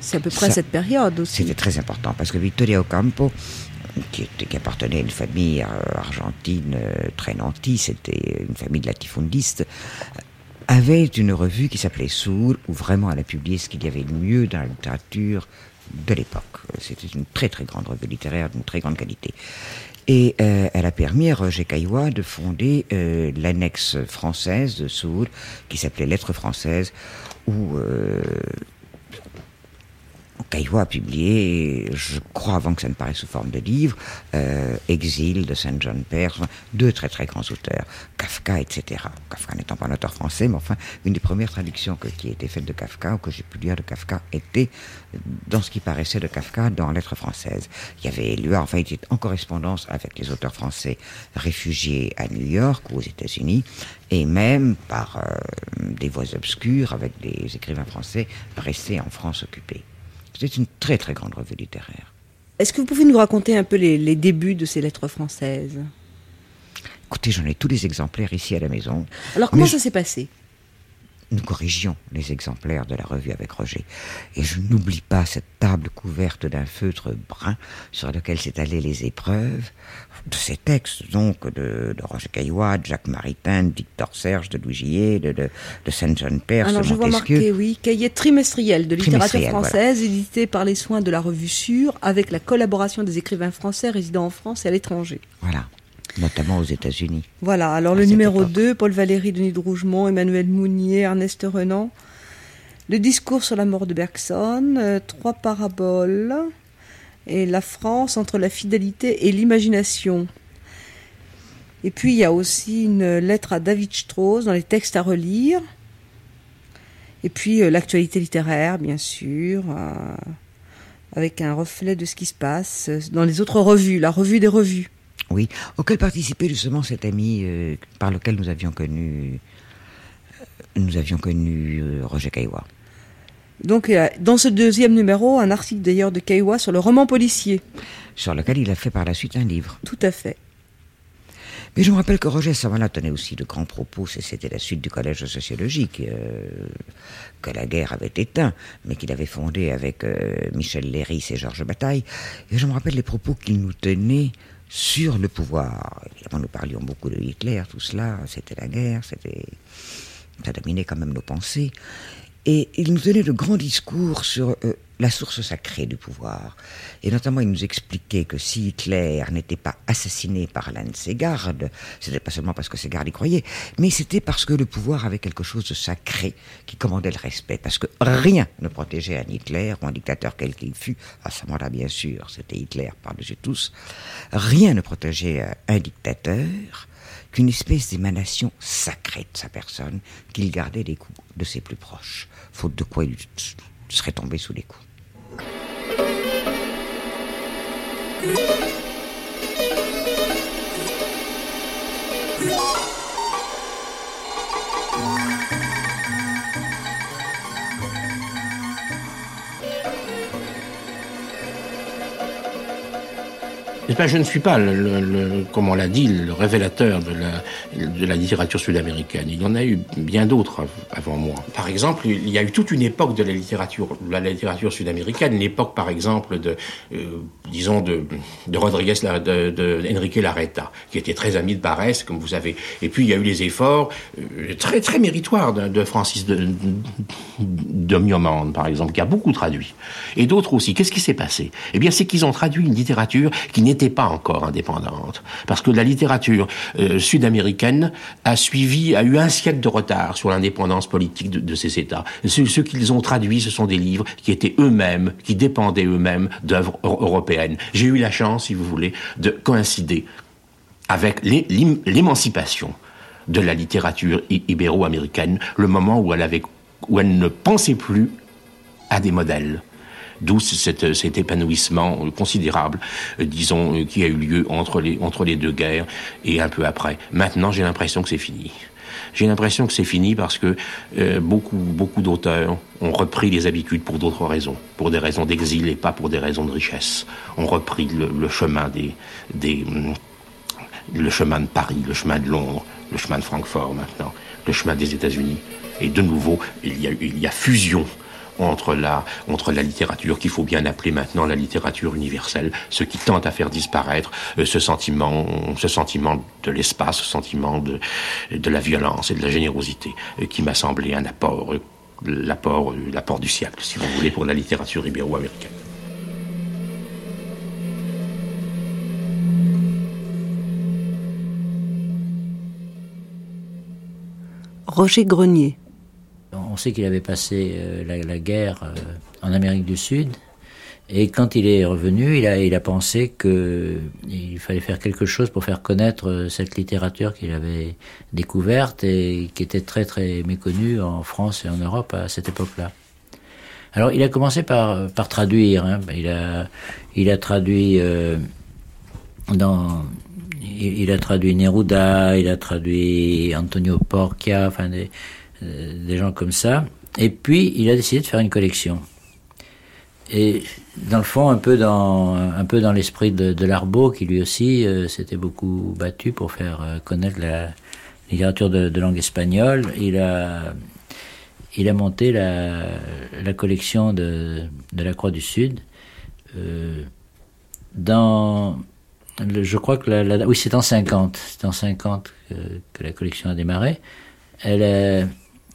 c'est à peu près à cette période aussi. C'était très important parce que Vittoria Ocampo qui, appartenait à une famille argentine très nantie, c'était une famille de latifundistes, avait une revue qui s'appelait Soul, où vraiment elle a publié ce qu'il y avait de mieux dans la littérature de l'époque. C'était une très très grande revue littéraire d'une très grande qualité. Et euh, elle a permis à Roger Caillois de fonder euh, l'annexe française de Soul, qui s'appelait Lettres françaises, où euh, Caillois a publié, je crois avant que ça ne paraisse sous forme de livre, euh, Exil de Saint John Perse, deux très très grands auteurs, Kafka, etc. Kafka n'étant pas un auteur français, mais enfin, une des premières traductions qui a été faite de Kafka, ou que j'ai pu lire de Kafka, était dans ce qui paraissait de Kafka dans Lettres françaises. Il y avait lui, enfin, il était en correspondance avec les auteurs français réfugiés à New York ou aux États-Unis, et même par euh, des voies obscures avec des écrivains français restés en France occupée. C'était une très très grande revue littéraire. Est-ce que vous pouvez nous raconter un peu les, débuts de ces lettres françaises? Écoutez, j'en ai tous les exemplaires ici à la maison. Alors comment ça s'est passé? Nous corrigions les exemplaires de la revue avec Roger. Et je n'oublie pas cette table couverte d'un feutre brun sur lequel s'étalaient les épreuves de ces textes, donc de, Roger Caillois, de Jacques Maritain, de Victor Serge, de Louis Gillet, de, de, de Alors, je vois marqué, oui, cahier trimestriel de littérature française, édité par les soins de la revue Sûre, avec la collaboration des écrivains français résidant en France et à l'étranger. Voilà notamment aux États-Unis. Voilà, alors le numéro 2, Paul Valéry, Denis de Rougemont, Emmanuel Mounier, Ernest Renan. Le discours sur la mort de Bergson, euh, trois paraboles, et la France entre la fidélité et l'imagination. Et puis il y a aussi une lettre à David Strauss dans les textes à relire. Et puis euh, l'actualité littéraire, bien sûr, euh, avec un reflet de ce qui se passe dans les autres revues, la revue des revues. Oui, auquel participait justement cet ami euh, par lequel nous avions connu, euh, nous avions connu euh, Roger Caillois. Donc, dans ce deuxième numéro, un article d'ailleurs de Caillois sur le roman policier. Sur lequel il a fait par la suite un livre. Tout à fait. Mais je me rappelle que Roger Savana tenait aussi de grands propos, c'était la suite du collège sociologique que la guerre avait éteint, mais qu'il avait fondé avec Michel Léris et Georges Bataille. Et je me rappelle les propos qu'il nous tenait sur le pouvoir. Évidemment, nous parlions beaucoup de Hitler, tout cela, c'était la guerre, c'était, ça dominait quand même nos pensées. Et il nous tenait de grands discours sur euh, la source sacrée du pouvoir. Et notamment, il nous expliquait que si Hitler n'était pas assassiné par l'un de ses gardes, c'était pas seulement parce que ses gardes y croyaient, mais c'était parce que le pouvoir avait quelque chose de sacré qui commandait le respect. Parce que rien ne protégeait un Hitler ou un dictateur quel qu'il fût, à ce moment-là, bien sûr, c'était Hitler par-dessus tous, rien ne protégeait un dictateur qu'une espèce d'émanation sacrée de sa personne qu'il gardait des coups de ses plus proches, faute de quoi il serait tombé sous les coups. Je ne suis pas, le, comme on l'a dit, le révélateur de la, littérature sud-américaine. Il y en a eu bien d'autres avant moi. Par exemple, il y a eu toute une époque de la littérature, sud-américaine, l'époque, par exemple, de, euh, disons, de Rodriguez, de, de Enrique Larreta, qui était très ami de Barès, comme vous savez. Et puis, il y a eu les efforts euh, très, très méritoires de, Francis de, de par exemple, qui a beaucoup traduit. Et d'autres aussi. Qu'est-ce qui s'est passé? Eh bien, c'est qu'ils ont traduit une littérature qui n'était pas encore indépendante, parce que la littérature euh, sud-américaine a suivi, a eu un siècle de retard sur l'indépendance politique de, ces États. Ce, qu'ils ont traduit, ce sont des livres qui étaient eux-mêmes, qui dépendaient eux-mêmes d'œuvres européennes. J'ai eu la chance, si vous voulez, de coïncider avec l'émancipation de la littérature ibéro-américaine, le moment où elle ne pensait plus à des modèles D'où cet, épanouissement considérable, euh, disons, euh, qui a eu lieu entre les, deux guerres et un peu après. Maintenant, j'ai l'impression que c'est fini. J'ai l'impression que c'est fini parce que euh, beaucoup, beaucoup d'auteurs ont repris les habitudes pour d'autres raisons, pour des raisons d'exil et pas pour des raisons de richesse. Ont repris le, mm, chemin de Paris, le chemin de Londres, le chemin de Francfort maintenant, le chemin des États-Unis. Et de nouveau, il y a fusion entre la, entre la littérature qu'il faut bien appeler maintenant la littérature universelle, ce qui tente à faire disparaître euh, ce sentiment, ce sentiment de l'espace, ce sentiment de, de la violence et de la générosité, euh, qui m'a semblé un apport, euh, l'apport, l'apport du siècle, si vous voulez, pour la littérature ibéro-américaine. Roger Grenier. On sait qu'il avait passé euh, la, guerre euh, en Amérique du Sud. Et quand il est revenu, il a, il a pensé qu'il fallait faire quelque chose pour faire connaître euh, cette littérature qu'il avait découverte et qui était très très méconnue en France et en Europe à cette époque-là. Alors il a commencé par, par traduire. Hein. Il, a, il a traduit dans il, a traduit Neruda, il a traduit Antonio Porcia, des gens comme ça. Et puis il a décidé de faire une collection. Et dans le fond, un peu dans, un peu dans l'esprit de, de Larbeau, qui lui aussi euh, s'était beaucoup battu pour faire euh, connaître la littérature de, langue espagnole, il a, il a monté la, la collection de, de la Croix du Sud. Euh, dans, je crois que la, oui, c'est en 50. C'est en 50 que, la collection a démarré. Elle,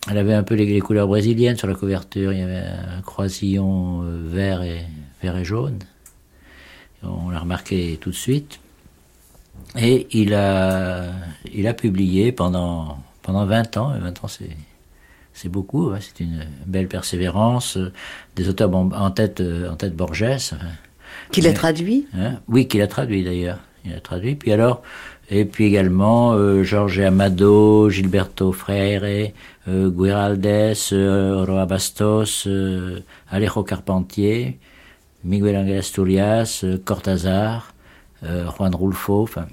elle avait un peu les, couleurs brésiliennes sur la couverture. Il y avait un croisillon euh, vert et, vert et jaune. On l'a remarqué tout de suite. Et il a, il a publié pendant, pendant 20 ans. Et 20 ans, c'est, c'est beaucoup. c'est une belle persévérance. Des auteurs en tête, en tête Borges. Qu'il a traduit hein Oui, qu'il a traduit d'ailleurs. Il a traduit. Puis alors, et puis également euh, Amado, Gilberto Freire, euh, Guiraldes, euh, Roa Bastos, euh, Alejo Carpentier, Miguel Angel Asturias, euh, Cortázar, Juan Rulfo. Enfin,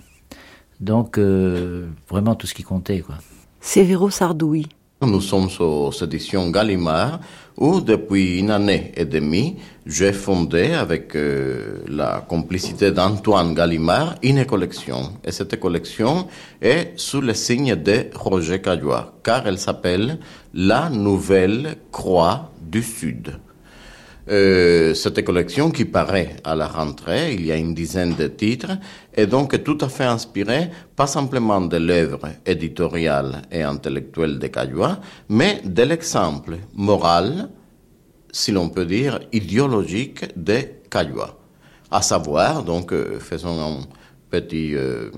donc vraiment tout ce qui comptait quoi. Severo Sardoui. Nous sommes aux éditions Gallimard où depuis une année et demie, j'ai fondé avec euh, la complicité d'Antoine Gallimard une collection. Et cette collection est sous le signe de Roger Caillois, car elle s'appelle La Nouvelle Croix du Sud. Euh, cette collection qui paraît à la rentrée, il y a une dizaine de titres, est donc tout à fait inspirée, pas simplement de l'œuvre éditoriale et intellectuelle de Caillois, mais de l'exemple moral, si l'on peut dire, idéologique de Caillois. À savoir, donc, euh, faisons un petit euh,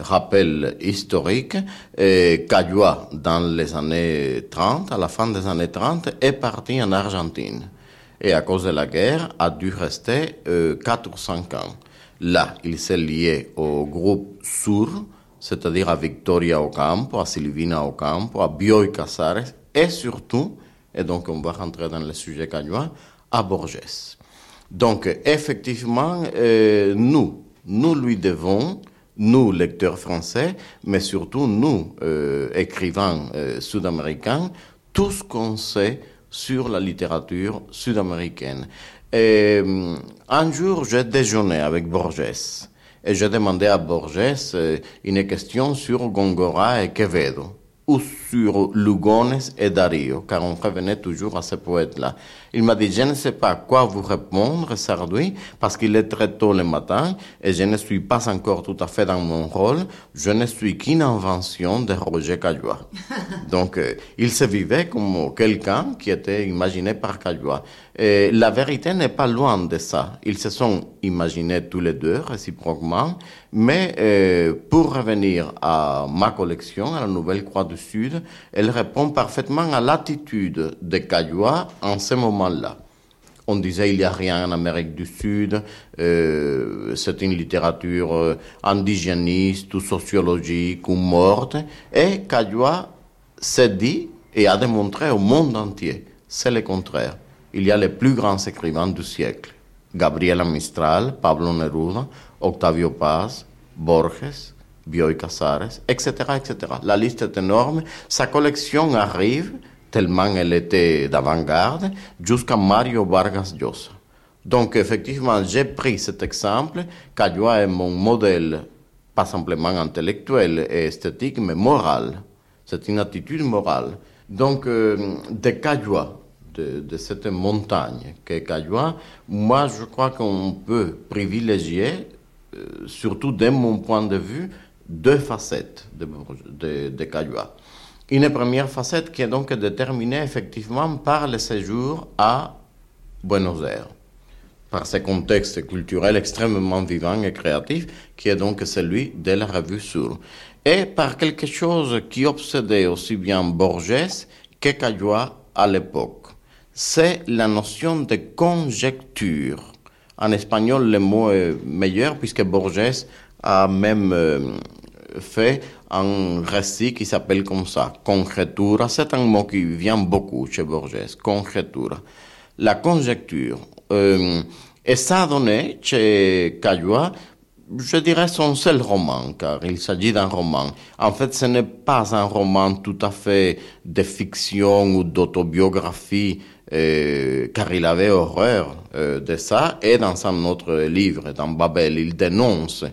rappel historique, Caillois, dans les années 30, à la fin des années 30, est parti en Argentine et à cause de la guerre a dû rester euh, 4 ou 5 ans. Là, il s'est lié au groupe SUR, c'est-à-dire à Victoria Ocampo, à Silvina Ocampo, à Bioy Casares et surtout, et donc on va rentrer dans le sujet cagnois, à Borges. Donc effectivement, euh, nous, nous lui devons, nous lecteurs français, mais surtout nous, euh, écrivains euh, sud-américains, tout ce qu'on sait sur la littérature sud-américaine. Et, euh, un jour, j'ai déjeuné avec Borges et j'ai demandé à Borges euh, une question sur Gongora et Quevedo ou sur Lugones et Dario, car on revenait toujours à ces poètes-là. Il m'a dit, je ne sais pas quoi vous répondre, Sardoui, parce qu'il est très tôt le matin et je ne suis pas encore tout à fait dans mon rôle. Je ne suis qu'une invention de Roger Caillois. Donc, euh, il se vivait comme quelqu'un qui était imaginé par Caillois. Et la vérité n'est pas loin de ça. Ils se sont imaginés tous les deux réciproquement. Mais euh, pour revenir à ma collection, à la Nouvelle Croix du Sud, elle répond parfaitement à l'attitude de Caillois en ce moment là On disait il n'y a rien en Amérique du Sud, euh, c'est une littérature euh, indigéniste ou sociologique ou morte. Et Caillois s'est dit et a démontré au monde entier, c'est le contraire. Il y a les plus grands écrivains du siècle. Gabriela Mistral, Pablo Neruda, Octavio Paz, Borges, Bioy Casares, etc., etc. La liste est énorme. Sa collection arrive tellement elle était d'avant-garde, jusqu'à Mario Vargas Llosa. Donc effectivement, j'ai pris cet exemple. Caillois est mon modèle, pas simplement intellectuel et esthétique, mais moral. C'est une attitude morale. Donc, euh, de Caillois, de, cette montagne qu'est Caillois, moi je crois qu'on peut privilégier, euh, surtout de mon point de vue, deux facettes de, de, de. Une première facette qui est donc déterminée effectivement par le séjour à Buenos Aires, par ce contexte culturel extrêmement vivant et créatif qui est donc celui de la revue Sur, et par quelque chose qui obsédait aussi bien Borges que Caillois à l'époque. C'est la notion de conjecture. En espagnol, le mot est meilleur puisque Borges a même euh, fait un récit qui s'appelle comme ça, conjectura. C'est un mot qui vient beaucoup chez Borges, conjectura. La conjecture. Euh, et ça a donné chez Caillois, je dirais son seul roman, car il s'agit d'un roman. En fait, ce n'est pas un roman tout à fait de fiction ou d'autobiographie, euh, car il avait horreur euh, de ça. Et dans un autre livre, dans Babel, il dénonce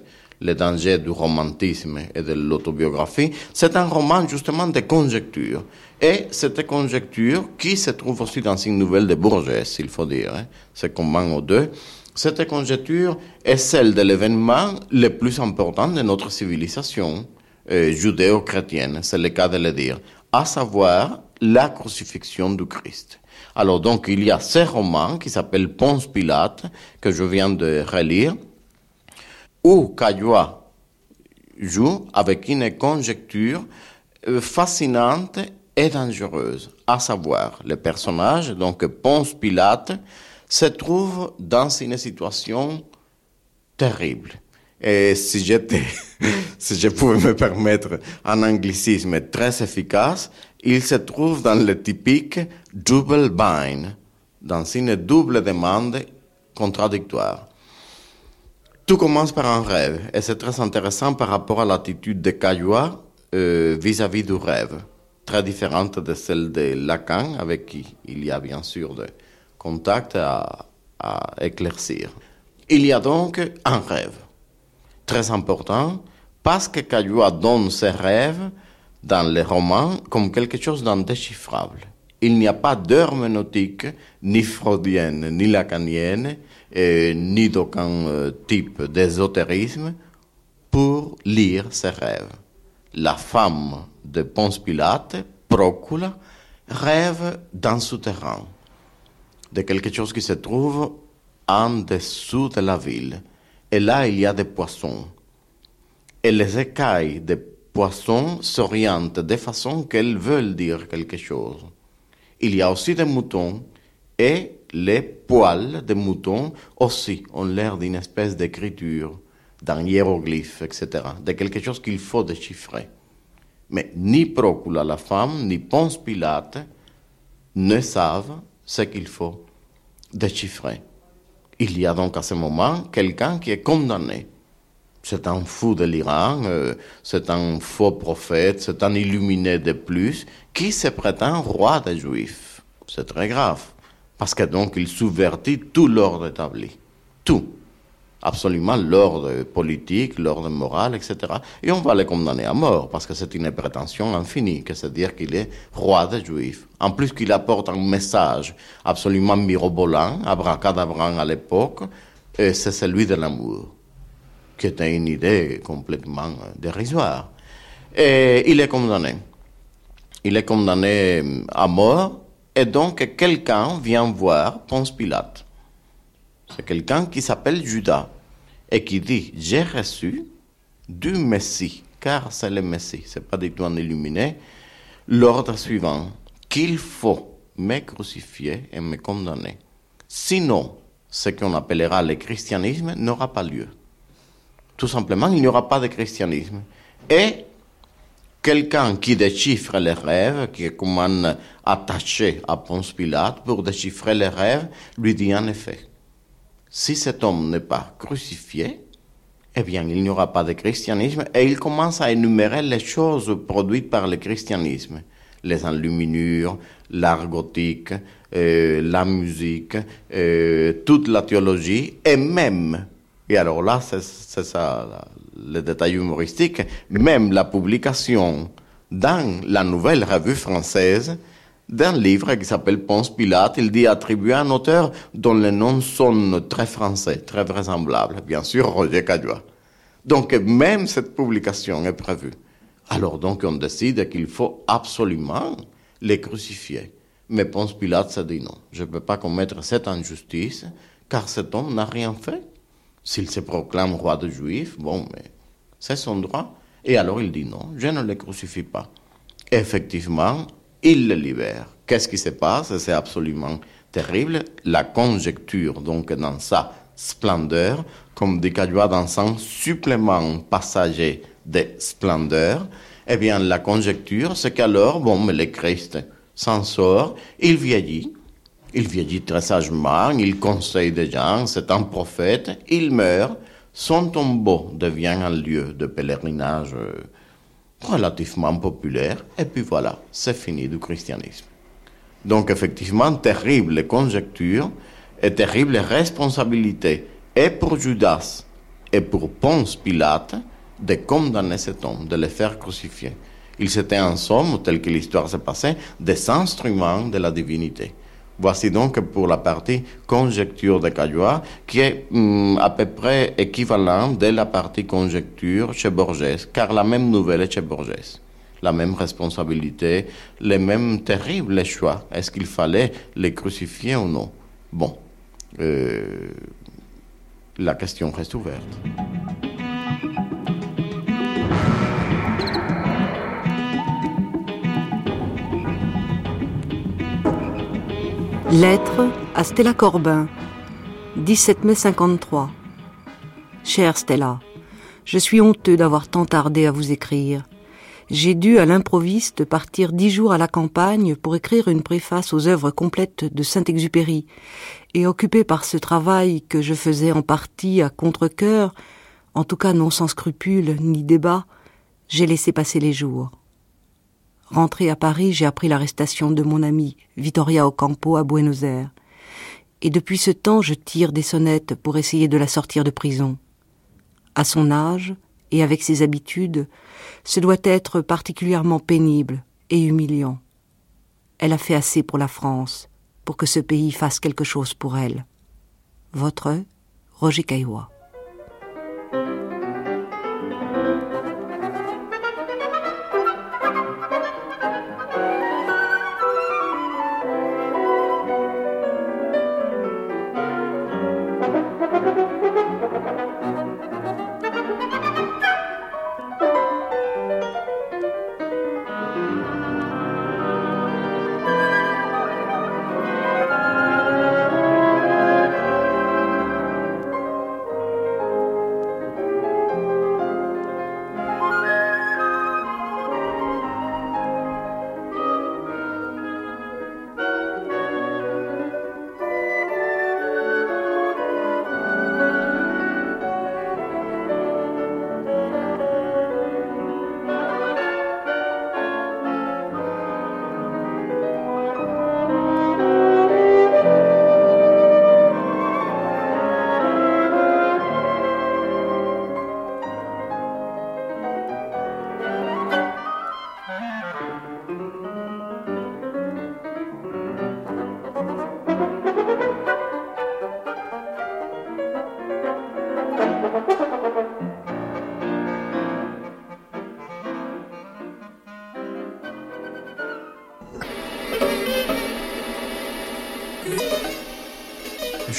les dangers du romantisme et de l'autobiographie, c'est un roman justement de conjecture. Et cette conjecture qui se trouve aussi dans une nouvelle de Bourges, il faut dire, hein, c'est commun aux deux, cette conjecture est celle de l'événement le plus important de notre civilisation euh, judéo-chrétienne, c'est le cas de le dire, à savoir la crucifixion du Christ. Alors donc il y a ce roman qui s'appelle Ponce Pilate, que je viens de relire, où Caillois joue avec une conjecture euh, fascinante et dangereuse, à savoir le personnage, donc Ponce Pilate, se trouve dans une situation terrible. Et si j'étais, si je pouvais me permettre un anglicisme très efficace, il se trouve dans le typique double bind, dans une double demande contradictoire. Tout commence par un rêve, et c'est très intéressant par rapport à l'attitude de Caillois euh, vis-à-vis du rêve, très différente de celle de Lacan, avec qui il y a bien sûr de contacts à, éclaircir. Il y a donc un rêve, très important, parce que Caillois donne ses rêves dans les romans comme quelque chose d'indéchiffrable. Il n'y a pas d'herméneutique, ni freudienne, ni lacanienne, et ni d'aucun euh, type d'ésotérisme pour lire ses rêves. La femme de Ponce Pilate, Procula, rêve d'un souterrain, de quelque chose qui se trouve en dessous de la ville. Et là, il y a des poissons. Et les écailles des poissons s'orientent de façon qu'elles veulent dire quelque chose. Il y a aussi des moutons et les poils des moutons aussi ont l'air d'une espèce d'écriture, d'un hiéroglyphe, etc., de quelque chose qu'il faut déchiffrer. Mais ni Procula, la femme, ni Ponce Pilate ne savent ce qu'il faut déchiffrer. Il y a donc à ce moment quelqu'un qui est condamné. C'est un fou de l'Iran, euh, c'est un faux prophète, c'est un illuminé de plus qui se prétend roi des Juifs. C'est très grave parce que donc il subvertit tout l'ordre établi. Tout. Absolument l'ordre politique, l'ordre moral, etc. Et on va le condamner à mort, parce que c'est une prétention infinie, que c'est dire qu'il est roi des Juifs. En plus qu'il apporte un message absolument mirobolant, abracadabrant à l'époque, et c'est celui de l'amour, qui était une idée complètement dérisoire. Et il est condamné. Il est condamné à mort, et donc, quelqu'un vient voir Ponce Pilate. C'est quelqu'un qui s'appelle Judas et qui dit J'ai reçu du Messie, car c'est le Messie, c'est pas du tout un l'ordre suivant qu'il faut me crucifier et me condamner. Sinon, ce qu'on appellera le christianisme n'aura pas lieu. Tout simplement, il n'y aura pas de christianisme. Et quelqu'un qui déchiffre les rêves, qui est comme un attaché à Ponce Pilate pour déchiffrer les rêves, lui dit en effet, si cet homme n'est pas crucifié, eh bien, il n'y aura pas de christianisme. Et il commence à énumérer les choses produites par le christianisme. Les enluminures, l'art gothique, euh, la musique, euh, toute la théologie, et même, et alors là, c'est ça le détail humoristique, même la publication dans la nouvelle revue française d'un livre qui s'appelle Ponce Pilate. Il dit attribuer à un auteur dont les noms sonne très français, très vraisemblable. Bien sûr, Roger Caillois. Donc, même cette publication est prévue. Alors donc, on décide qu'il faut absolument les crucifier. Mais Ponce Pilate s'est dit non, je ne peux pas commettre cette injustice, car cet homme n'a rien fait. S'il se proclame roi de Juifs, bon, mais c'est son droit. Et alors il dit non, je ne les crucifie pas. Effectivement, il le libère. Qu'est-ce qui se passe? C'est absolument terrible. La conjecture, donc, dans sa splendeur, comme dit Caillois dans son supplément passager de splendeur, eh bien, la conjecture, c'est qu'alors, bon, mais le Christ s'en sort, il vieillit, il vieillit très sagement, il conseille des gens, c'est un prophète, il meurt, son tombeau devient un lieu de pèlerinage euh, relativement populaire, et puis voilà, c'est fini du christianisme. Donc effectivement, terrible conjecture et terrible responsabilité, et pour Judas et pour Ponce Pilate, de condamner cet homme, de le faire crucifier. Il s'était en somme, tel que l'histoire s'est passée, des instruments de la divinité. Voici donc pour la partie conjecture de Caillois, qui est hum, à peu près équivalent de la partie conjecture chez Borges, car la même nouvelle est chez Borges. La même responsabilité, les mêmes terribles choix. Est-ce qu'il fallait les crucifier ou non? Bon, euh, la question reste ouverte. Lettre à Stella Corbin, 17 mai 53. Chère Stella, je suis honteux d'avoir tant tardé à vous écrire. J'ai dû à l'improviste partir dix jours à la campagne pour écrire une préface aux œuvres complètes de Saint-Exupéry, et occupé par ce travail que je faisais en partie à contre-cœur, en tout cas non sans scrupule ni débat, j'ai laissé passer les jours. Rentré à Paris, j'ai appris l'arrestation de mon amie Vittoria Ocampo à Buenos Aires. Et depuis ce temps, je tire des sonnettes pour essayer de la sortir de prison. À son âge et avec ses habitudes, ce doit être particulièrement pénible et humiliant. Elle a fait assez pour la France, pour que ce pays fasse quelque chose pour elle. Votre Roger Caillois.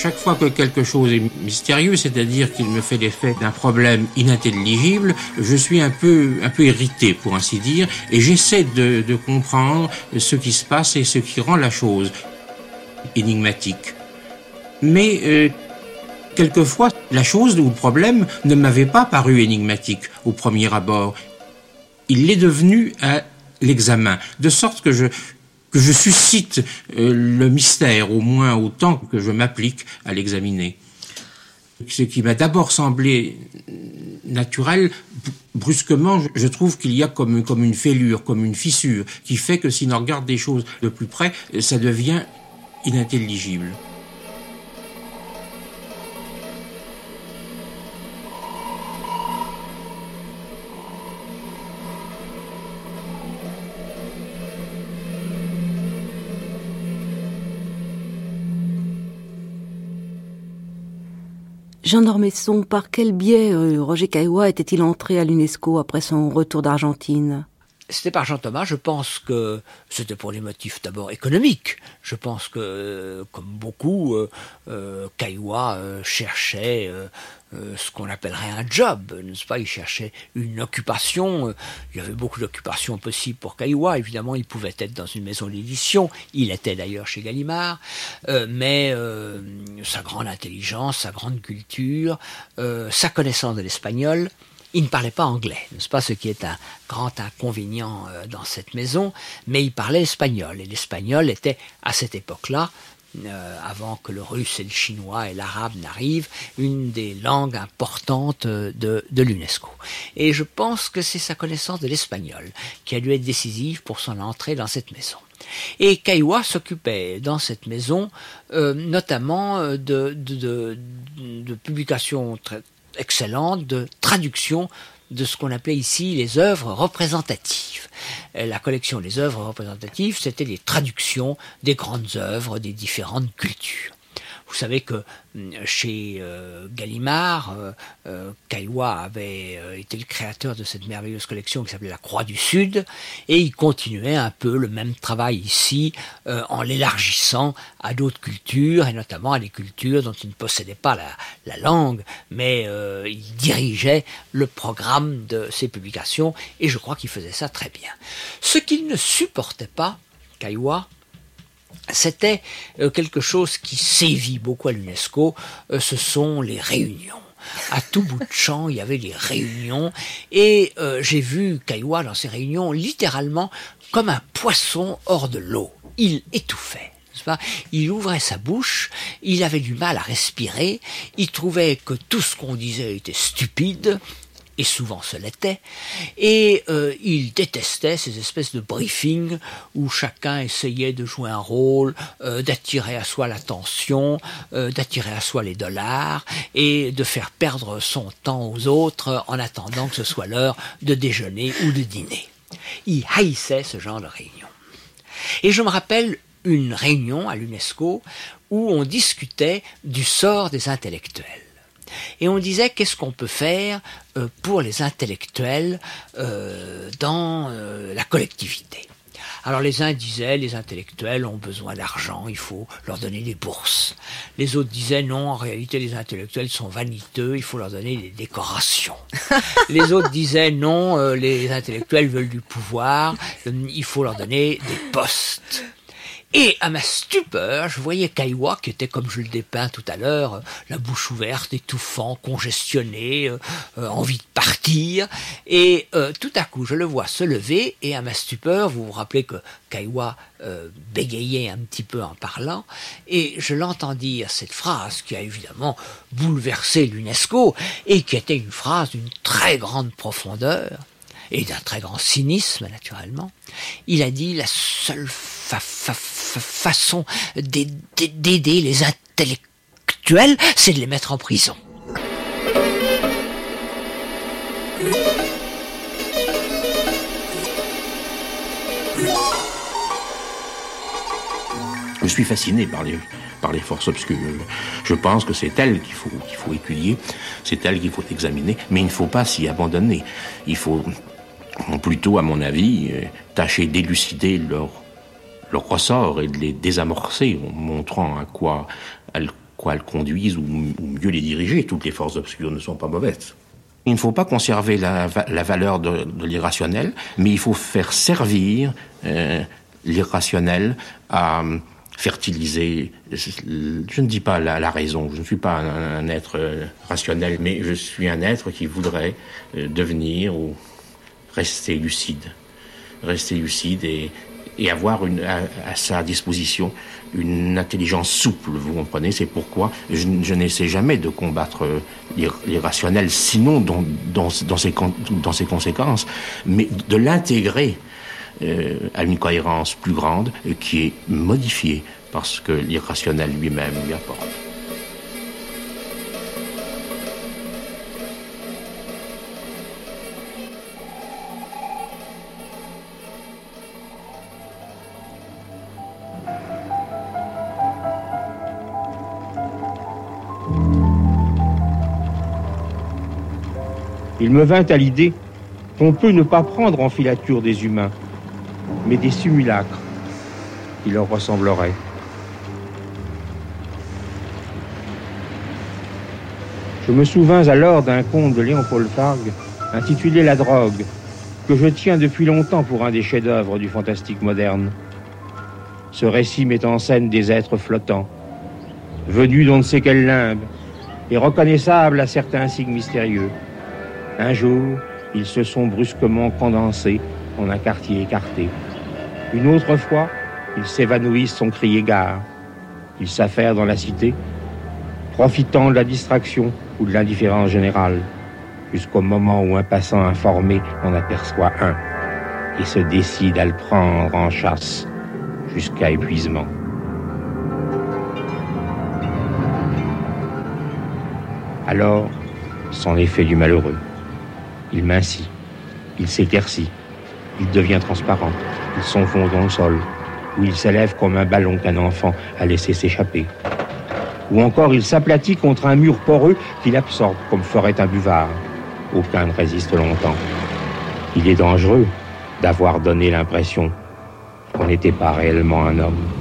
Chaque fois que quelque chose est mystérieux, c'est-à-dire qu'il me fait l'effet d'un problème inintelligible, je suis un peu, un irrité, pour ainsi dire, et j'essaie de, de comprendre ce qui se passe et ce qui rend la chose énigmatique. Mais euh, quelquefois, la chose ou le problème ne m'avait pas paru énigmatique au premier abord. Il l'est devenu à l'examen, de sorte que je, que je suscite euh, le mystère au moins autant que je m'applique à l'examiner. Ce qui m'a d'abord semblé naturel, brusquement, je trouve qu'il y a comme, comme une fêlure, comme une fissure, qui fait que si l'on regarde des choses de plus près, ça devient inintelligible. Jean Dormesson, par quel biais euh, Roger Caillois était-il entré à l'UNESCO après son retour d'Argentine? C'était par Jean Thomas. Je pense que c'était pour les motifs d'abord économiques. Je pense que, euh, comme beaucoup, euh, euh, euh cherchait ce qu'on appellerait un job, n'est-ce pas? Il cherchait une occupation. Il y avait beaucoup d'occupations possibles pour Caillois. Évidemment, il pouvait être dans une maison d'édition. Il était d'ailleurs chez Gallimard. mais sa grande intelligence, sa grande culture, sa connaissance de l'espagnol, il ne parlait pas anglais, n'est-ce pas, ce qui est un grand inconvénient euh, dans cette maison, mais il parlait espagnol, et l'espagnol était, à cette époque-là, euh, avant que le russe et le chinois et l'arabe n'arrivent, une des langues importantes de, de l'UNESCO. Et je pense que c'est sa connaissance de l'espagnol qui a dû être décisive pour son entrée dans cette maison. Et Kaiwa s'occupait dans cette maison euh, notamment de, de, de, de publications très, excellente de traduction de ce qu'on appelait ici les œuvres représentatives. La collection des œuvres représentatives, c'était les traductions des grandes œuvres des différentes cultures. Vous savez que hum, chez euh, Gallimard, euh, euh avait euh, été le créateur de cette merveilleuse collection qui s'appelait La Croix du Sud, et il continuait un peu le même travail ici en l'élargissant à d'autres cultures, et notamment à des cultures dont il ne possédait pas la, la langue, mais il dirigeait le programme de ses publications, et je crois qu'il faisait ça très bien. Ce qu'il ne supportait pas, Caillois, c'était euh, quelque chose qui sévit beaucoup à l'UNESCO, euh, ce sont les réunions. À tout bout de champ, il y avait des réunions, et euh, j'ai vu Caillois dans ces réunions littéralement comme un poisson hors de l'eau. Il étouffait. Il ouvrait sa bouche, il avait du mal à respirer, il trouvait que tout ce qu'on disait était stupide, et souvent ce l'était, et euh, il détestait ces espèces de briefings où chacun essayait de jouer un rôle, euh, d'attirer à soi l'attention, euh, d'attirer à soi les dollars, et de faire perdre son temps aux autres en attendant que ce soit l'heure de déjeuner ou de dîner. Il haïssait ce genre de réunion. Et je me rappelle une réunion à l'UNESCO où on discutait du sort des intellectuels. Et on disait qu'est-ce qu'on peut faire euh, pour les intellectuels euh, dans euh, la collectivité? Alors les uns disaient les intellectuels ont besoin d'argent, il faut leur donner des bourses. Les autres disaient non, en réalité les intellectuels sont vaniteux, il faut leur donner des décorations. les autres disaient non, les intellectuels veulent du pouvoir, il faut leur donner des postes. Et à ma stupeur, je voyais Kaiwa, qui était comme je le dépeins tout à l'heure, la bouche ouverte, étouffant, congestionné, euh, euh, envie de partir. Et euh, tout à coup, je le vois se lever, et à ma stupeur, vous vous rappelez que Kaiwa bégayait un petit peu en parlant, et je l'entends dire cette phrase qui a évidemment bouleversé l'UNESCO, et qui était une phrase d'une très grande profondeur et d'un très grand cynisme naturellement, il a dit la seule façon d'aider les intellectuels, c'est de les mettre en prison. Je suis fasciné par les, par les forces obscures. Je pense que c'est elles qu'il faut, qu'il faut étudier, c'est elles qu'il faut examiner, mais il ne faut pas s'y abandonner. Il faut ont plutôt, à mon avis, euh, tâché d'élucider leur, leur ressort et de les désamorcer en montrant à quoi elles, conduisent ou, mieux les diriger. Toutes les forces obscures ne sont pas mauvaises. Il ne faut pas conserver la, valeur de, l'irrationnel, mais il faut faire servir euh, l'irrationnel à fertiliser, je ne dis pas la, raison, je ne suis pas un, être euh, rationnel, mais je suis un être qui voudrait devenir ou rester lucide, rester lucide et, avoir à, sa disposition une intelligence souple, vous comprenez? C'est pourquoi je, n'essaie jamais de combattre l'irrationnel, sinon dans ses conséquences, mais de l'intégrer euh, à une cohérence plus grande qui est modifiée parce que l'irrationnel lui-même lui apporte. Il me vint à l'idée qu'on peut ne pas prendre en filature des humains, mais des simulacres qui leur ressembleraient. Je me souvins alors d'un conte de Léon-Paul Fargue intitulé La drogue, que je tiens depuis longtemps pour un des chefs-d'œuvre du fantastique moderne. Ce récit met en scène des êtres flottants, venus d'on ne sait quel limbe, et reconnaissables à certains signes mystérieux. Un jour, ils se sont brusquement condensés en un quartier écarté. Une autre fois, ils s'évanouissent sans crier gare. Ils s'affairent dans la cité, profitant de la distraction ou de l'indifférence générale, jusqu'au moment où un passant informé en aperçoit un et se décide à le prendre en chasse jusqu'à épuisement. Alors, c'en est fait du malheureux. Il mincit, il s'éclaircit, il devient transparent, il s'enfonce dans le sol, ou il s'élève comme un ballon qu'un enfant a laissé s'échapper. Ou encore il s'aplatit contre un mur poreux qu'il absorbe comme ferait un buvard. Aucun ne résiste longtemps. Il est dangereux d'avoir donné l'impression qu'on n'était pas réellement un homme.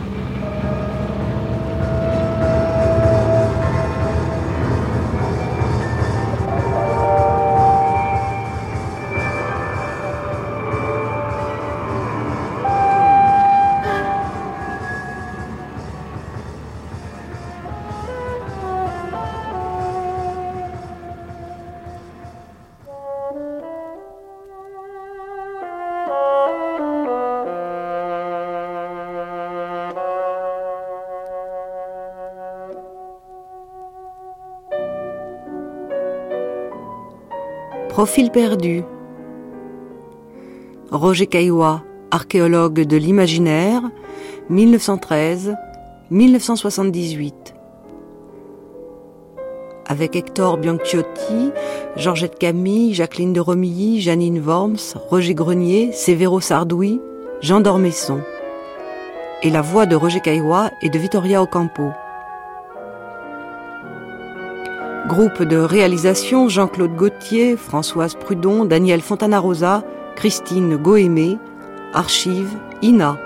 Profil perdu. Roger Caillois, archéologue de l'imaginaire, 1913-1978. Avec Hector Bianchiotti, Georgette Camille, Jacqueline de Romilly, Janine Worms, Roger Grenier, Sévéro Sardoui, Jean Dormesson. Et la voix de Roger Caillois et de Vittoria Ocampo. Groupe de réalisation Jean-Claude Gauthier, Françoise Prudon, Daniel Fontana-Rosa, Christine Goémé, Archive INA.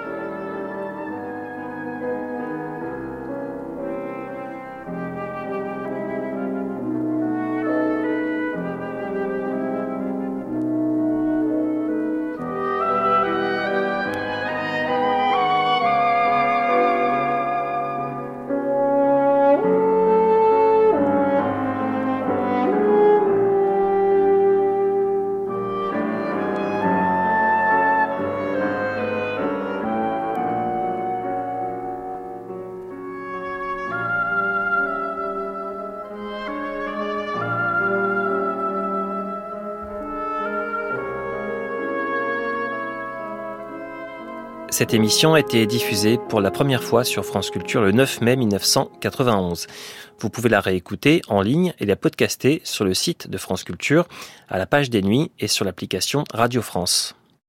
Cette émission a été diffusée pour la première fois sur France Culture le 9 mai 1991. Vous pouvez la réécouter en ligne et la podcaster sur le site de France Culture, à la page des nuits et sur l'application Radio France.